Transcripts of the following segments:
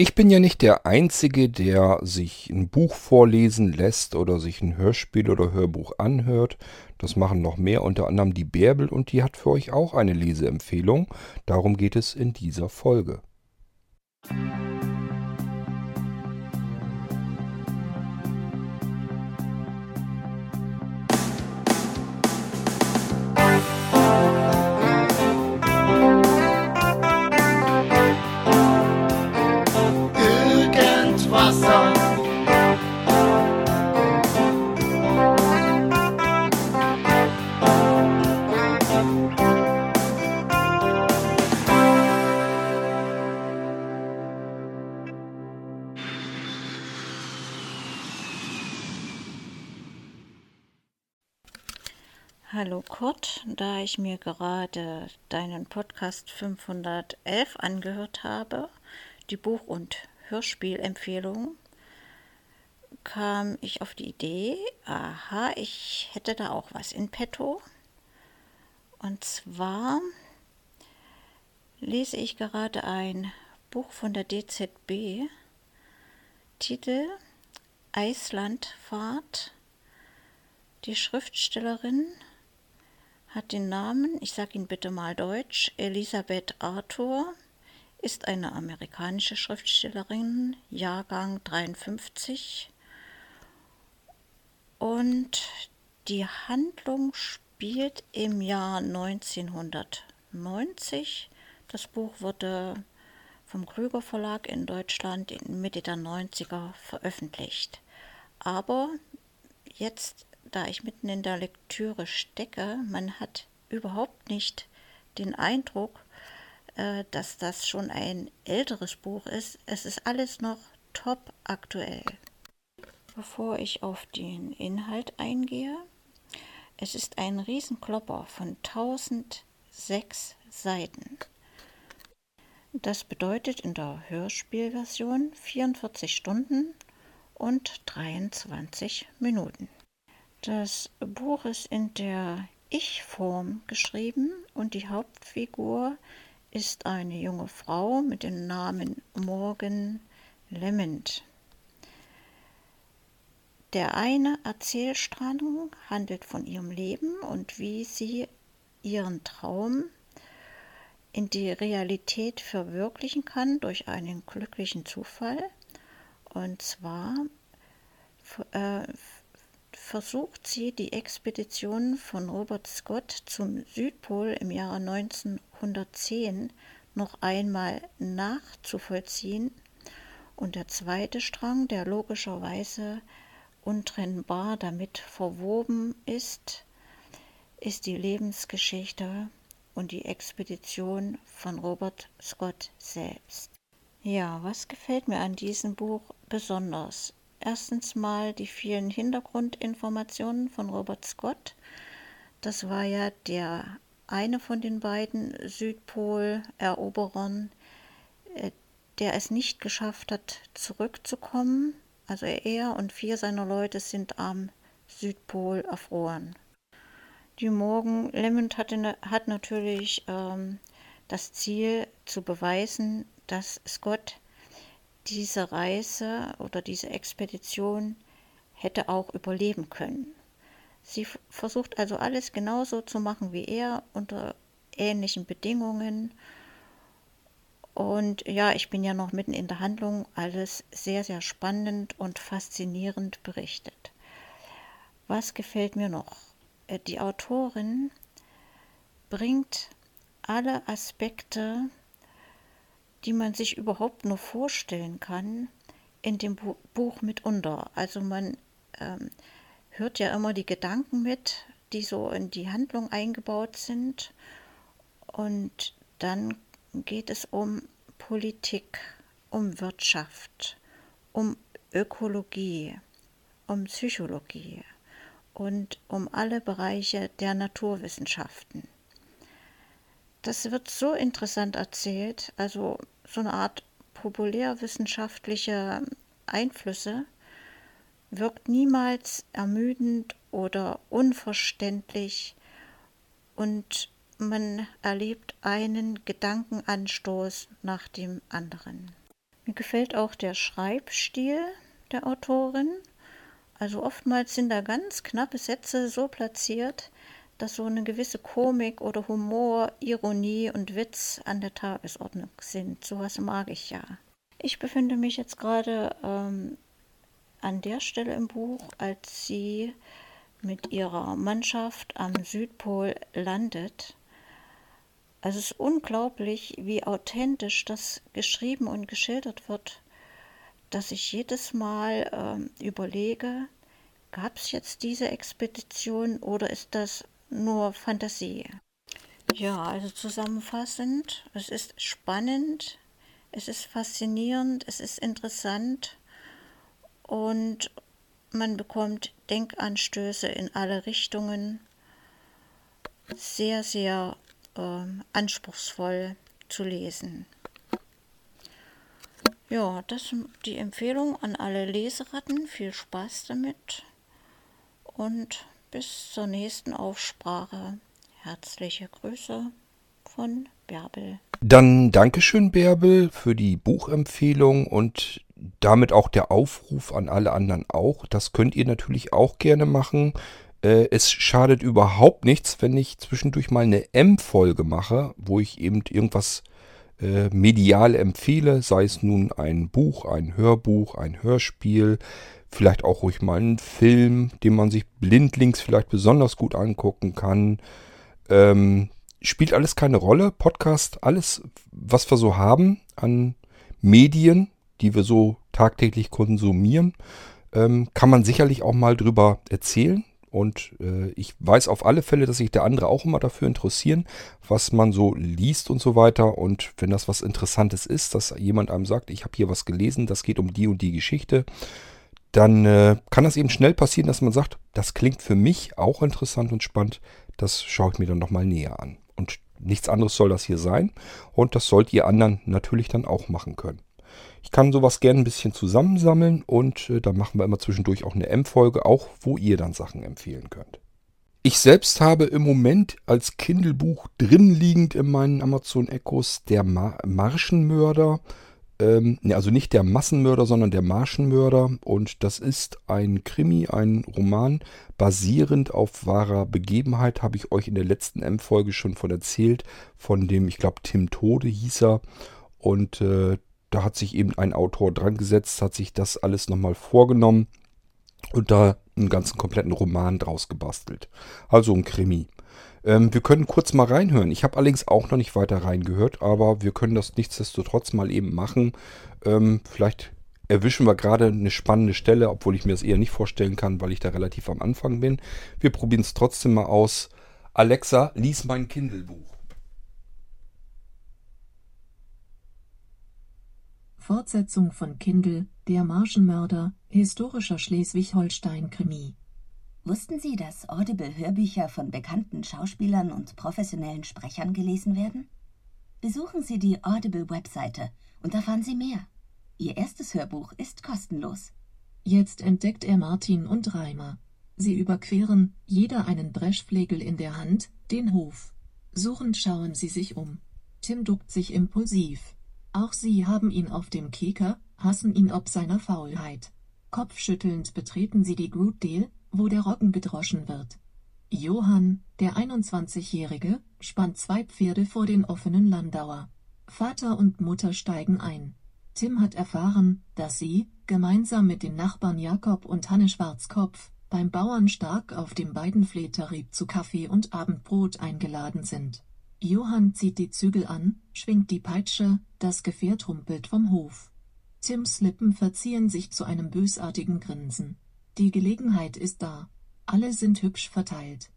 Ich bin ja nicht der Einzige, der sich ein Buch vorlesen lässt oder sich ein Hörspiel oder Hörbuch anhört. Das machen noch mehr, unter anderem die Bärbel und die hat für euch auch eine Leseempfehlung. Darum geht es in dieser Folge. Irgendwasser. Kurt, da ich mir gerade deinen Podcast 511 angehört habe, die Buch- und Hörspielempfehlung, kam ich auf die Idee, aha, ich hätte da auch was in petto. Und zwar lese ich gerade ein Buch von der DZB, Titel Eislandfahrt. Die Schriftstellerin hat den Namen, ich sage ihn bitte mal deutsch, Elisabeth Arthur, ist eine amerikanische Schriftstellerin, Jahrgang 53. Und die Handlung spielt im Jahr 1990. Das Buch wurde vom Krüger Verlag in Deutschland in Mitte der 90er veröffentlicht. Aber jetzt da ich mitten in der Lektüre stecke, man hat überhaupt nicht den Eindruck, äh, dass das schon ein älteres Buch ist. Es ist alles noch top aktuell. Bevor ich auf den Inhalt eingehe, es ist ein Riesenklopper von 1006 Seiten. Das bedeutet in der Hörspielversion 44 Stunden und 23 Minuten. Das Buch ist in der Ich-Form geschrieben und die Hauptfigur ist eine junge Frau mit dem Namen Morgan Lement. Der eine Erzählstrang handelt von ihrem Leben und wie sie ihren Traum in die Realität verwirklichen kann durch einen glücklichen Zufall. Und zwar äh, versucht sie, die Expedition von Robert Scott zum Südpol im Jahre 1910 noch einmal nachzuvollziehen. Und der zweite Strang, der logischerweise untrennbar damit verwoben ist, ist die Lebensgeschichte und die Expedition von Robert Scott selbst. Ja, was gefällt mir an diesem Buch besonders? Erstens mal die vielen Hintergrundinformationen von Robert Scott. Das war ja der eine von den beiden Südpol-Eroberern, äh, der es nicht geschafft hat, zurückzukommen. Also er und vier seiner Leute sind am Südpol erfroren. Die Morgan Lemond hatte, hat natürlich ähm, das Ziel zu beweisen, dass Scott diese Reise oder diese Expedition hätte auch überleben können. Sie versucht also alles genauso zu machen wie er unter ähnlichen Bedingungen. Und ja, ich bin ja noch mitten in der Handlung, alles sehr, sehr spannend und faszinierend berichtet. Was gefällt mir noch? Äh, die Autorin bringt alle Aspekte die man sich überhaupt nur vorstellen kann, in dem Buch mitunter. Also man ähm, hört ja immer die Gedanken mit, die so in die Handlung eingebaut sind. Und dann geht es um Politik, um Wirtschaft, um Ökologie, um Psychologie und um alle Bereiche der Naturwissenschaften das wird so interessant erzählt, also so eine Art populärwissenschaftliche Einflüsse, wirkt niemals ermüdend oder unverständlich und man erlebt einen Gedankenanstoß nach dem anderen. Mir gefällt auch der Schreibstil der Autorin. Also oftmals sind da ganz knappe Sätze so platziert, dass so eine gewisse Komik oder Humor, Ironie und Witz an der Tagesordnung sind. Sowas mag ich ja. Ich befinde mich jetzt gerade ähm, an der Stelle im Buch, als sie mit ihrer Mannschaft am Südpol landet. Es ist unglaublich, wie authentisch das geschrieben und geschildert wird, dass ich jedes Mal ähm, überlege, gab es jetzt diese Expedition oder ist das nur Fantasie? Ja, also zusammenfassend, es ist spannend, es ist faszinierend, es ist interessant und man bekommt Denkanstöße in alle Richtungen. Sehr, sehr äh, anspruchsvoll zu lesen. Ja, das die Empfehlung an alle Leseratten. Viel Spaß damit und bis zur nächsten Aufsprache. Herzliche Grüße von Bärbel. Dann Dankeschön, Bärbel, für die Buchempfehlung und damit auch der Aufruf an alle anderen auch. Das könnt ihr natürlich auch gerne machen. Äh, es schadet überhaupt nichts, wenn ich zwischendurch mal eine M-Folge mache, wo ich eben irgendwas äh, medial empfehle, sei es nun ein Buch, ein Hörbuch, ein Hörspiel, vielleicht auch ruhig mal einen Film, den man sich blindlings vielleicht besonders gut angucken kann. Ähm, spielt alles keine Rolle. Podcast, alles, was wir so haben an Medien, die wir so tagtäglich konsumieren, ähm, kann man sicherlich auch mal drüber erzählen. Und äh, ich weiß auf alle Fälle, dass sich der andere auch immer dafür interessieren, was man so liest und so weiter. Und wenn das was Interessantes ist, dass jemand einem sagt, ich habe hier was gelesen, das geht um die und die Geschichte, dann äh, kann das eben schnell passieren, dass man sagt, das klingt für mich auch interessant und spannend. Das schaue ich mir dann nochmal näher an. Und nichts anderes soll das hier sein. Und das sollt ihr anderen natürlich dann auch machen können. Ich kann sowas gerne ein bisschen zusammensammeln und äh, dann machen wir immer zwischendurch auch eine M-Folge, auch wo ihr dann Sachen empfehlen könnt. Ich selbst habe im Moment als Kindle-Buch drin liegend in meinen Amazon Echos der Mar Marschenmörder. Ähm, also nicht der Massenmörder, sondern der Marschenmörder. Und das ist ein Krimi, ein Roman, basierend auf wahrer Begebenheit, habe ich euch in der letzten M-Folge schon von erzählt, von dem, ich glaube, Tim Tode hieß er. Und äh, da hat sich eben ein Autor dran gesetzt, hat sich das alles nochmal vorgenommen und da einen ganzen kompletten Roman draus gebastelt. Also ein Krimi. Ähm, wir können kurz mal reinhören. Ich habe allerdings auch noch nicht weiter reingehört, aber wir können das nichtsdestotrotz mal eben machen. Ähm, vielleicht erwischen wir gerade eine spannende Stelle, obwohl ich mir das eher nicht vorstellen kann, weil ich da relativ am Anfang bin. Wir probieren es trotzdem mal aus. Alexa, lies mein Kindle-Buch. Fortsetzung von Kindle, Der Marschenmörder, historischer Schleswig-Holstein-Krimi. Wussten Sie, dass Audible-Hörbücher von bekannten Schauspielern und professionellen Sprechern gelesen werden? Besuchen Sie die Audible-Webseite und erfahren Sie mehr. Ihr erstes Hörbuch ist kostenlos. Jetzt entdeckt er Martin und Reimer. Sie überqueren, jeder einen Dreschflegel in der Hand, den Hof. Suchend schauen sie sich um. Tim duckt sich impulsiv. Auch sie haben ihn auf dem Kieker, hassen ihn ob seiner Faulheit. Kopfschüttelnd betreten sie die Grootdale, wo der Roggen gedroschen wird. Johann, der 21-Jährige, spannt zwei Pferde vor den offenen Landauer. Vater und Mutter steigen ein. Tim hat erfahren, dass sie, gemeinsam mit den Nachbarn Jakob und Hanne Schwarzkopf, beim Bauern stark auf dem Weidenfleetarif zu Kaffee und Abendbrot eingeladen sind. Johann zieht die Zügel an, schwingt die Peitsche, das Gefährt humpelt vom Hof. Tims Lippen verziehen sich zu einem bösartigen Grinsen. Die Gelegenheit ist da. Alle sind hübsch verteilt.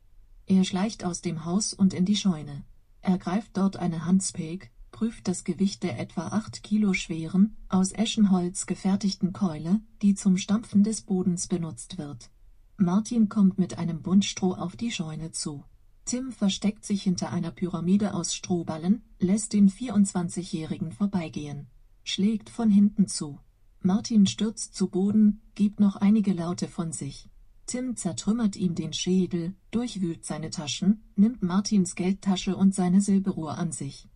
Er schleicht aus dem Haus und in die Scheune. Er greift dort eine Handspake, prüft das Gewicht der etwa acht Kilo schweren, aus Eschenholz gefertigten Keule, die zum Stampfen des Bodens benutzt wird. Martin kommt mit einem Bund Stroh auf die Scheune zu. Tim versteckt sich hinter einer Pyramide aus Strohballen, lässt den 24-Jährigen vorbeigehen, schlägt von hinten zu. Martin stürzt zu Boden, gibt noch einige Laute von sich. Tim zertrümmert ihm den Schädel, durchwühlt seine Taschen, nimmt Martins Geldtasche und seine Silberuhr an sich.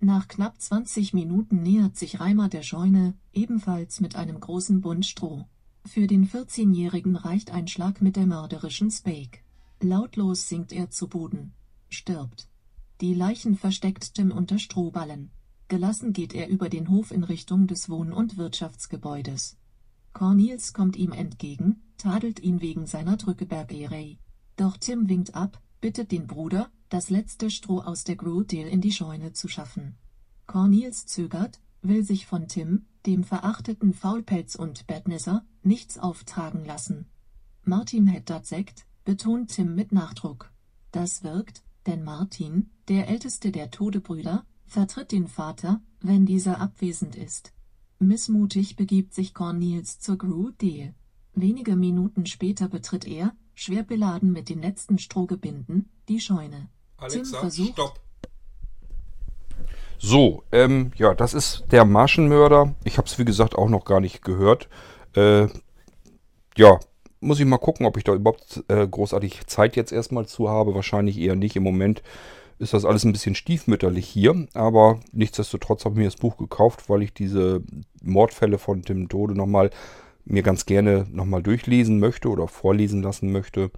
Nach knapp 20 Minuten nähert sich Reimer der Scheune, ebenfalls mit einem großen Bund Stroh. Für den 14-Jährigen reicht ein Schlag mit der mörderischen Spake. Lautlos sinkt er zu Boden. Stirbt. Die Leichen versteckt Tim unter Strohballen. Gelassen geht er über den Hof in Richtung des Wohn- und Wirtschaftsgebäudes. Cornelius kommt ihm entgegen, tadelt ihn wegen seiner Drückeberg-Erei. Doch Tim winkt ab, bittet den Bruder, das letzte Stroh aus der Grudale in die Scheune zu schaffen. Cornelius zögert, will sich von Tim, dem verachteten Faulpelz und Bettnisser, nichts auftragen lassen. Martin hätte Sekt, betont Tim mit Nachdruck. Das wirkt, denn Martin, der älteste der Todebrüder, vertritt den Vater, wenn dieser abwesend ist. Missmutig begibt sich Cornelius zur Grudale. Wenige Minuten später betritt er, schwer beladen mit den letzten Strohgebinden, die Scheune. Alexa, Tim versucht, stopp. So, ähm, ja, das ist der Marschenmörder. Ich habe es wie gesagt auch noch gar nicht gehört. Äh, ja, muss ich mal gucken, ob ich da überhaupt äh, großartig Zeit jetzt erstmal zu habe. Wahrscheinlich eher nicht. Im Moment ist das alles ein bisschen stiefmütterlich hier. Aber nichtsdestotrotz habe ich mir das Buch gekauft, weil ich diese Mordfälle von Tim Tode nochmal mir ganz gerne nochmal durchlesen möchte oder vorlesen lassen möchte.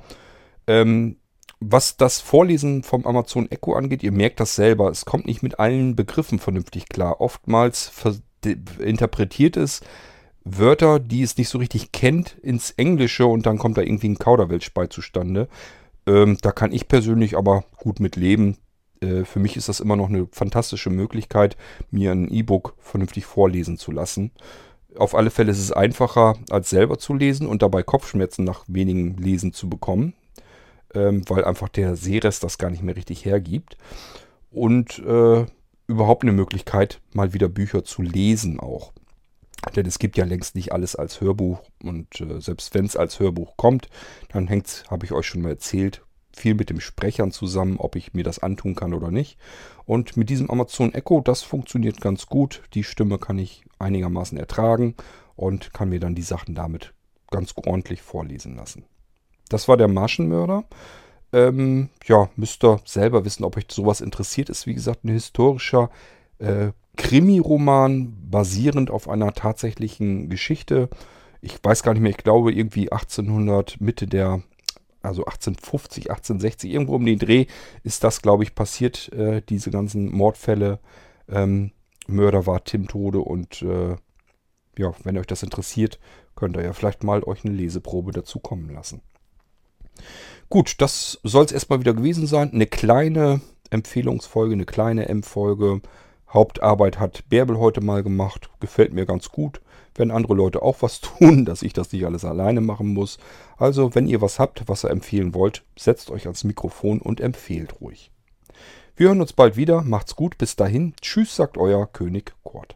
Ähm, was das Vorlesen vom Amazon Echo angeht, ihr merkt das selber, es kommt nicht mit allen Begriffen vernünftig klar. Oftmals interpretiert es Wörter, die es nicht so richtig kennt, ins Englische und dann kommt da irgendwie ein Kauderwelsch bei zustande. Ähm, da kann ich persönlich aber gut mit leben. Äh, für mich ist das immer noch eine fantastische Möglichkeit, mir ein E-Book vernünftig vorlesen zu lassen. Auf alle Fälle ist es einfacher, als selber zu lesen und dabei Kopfschmerzen nach wenigen Lesen zu bekommen ähm, weil einfach der Sehrest das gar nicht mehr richtig hergibt. Und äh, überhaupt eine Möglichkeit, mal wieder Bücher zu lesen auch. Denn es gibt ja längst nicht alles als Hörbuch und äh, selbst wenn es als Hörbuch kommt, dann hängt es, habe ich euch schon mal erzählt, viel mit dem Sprechern zusammen, ob ich mir das antun kann oder nicht. Und mit diesem Amazon Echo, das funktioniert ganz gut. Die Stimme kann ich einigermaßen ertragen und kann mir dann die Sachen damit ganz ordentlich vorlesen lassen. Das war der Marschenmörder. Ähm, ja, müsst ihr selber wissen, ob euch sowas interessiert. Ist wie gesagt ein historischer äh, Krimi-Roman basierend auf einer tatsächlichen Geschichte. Ich weiß gar nicht mehr, ich glaube irgendwie 1800, Mitte der, also 1850, 1860, irgendwo um den Dreh ist das, glaube ich, passiert, äh, diese ganzen Mordfälle. Ähm, Mörder war Tim Tode und äh, ja, wenn euch das interessiert, könnt ihr ja vielleicht mal euch eine Leseprobe dazu kommen lassen. Gut, das soll es erstmal wieder gewesen sein. Eine kleine Empfehlungsfolge, eine kleine M-Folge. Hauptarbeit hat Bärbel heute mal gemacht. Gefällt mir ganz gut. Wenn andere Leute auch was tun, dass ich das nicht alles alleine machen muss. Also, wenn ihr was habt, was ihr empfehlen wollt, setzt euch ans Mikrofon und empfehlt ruhig. Wir hören uns bald wieder. Macht's gut. Bis dahin. Tschüss, sagt euer König Kurt.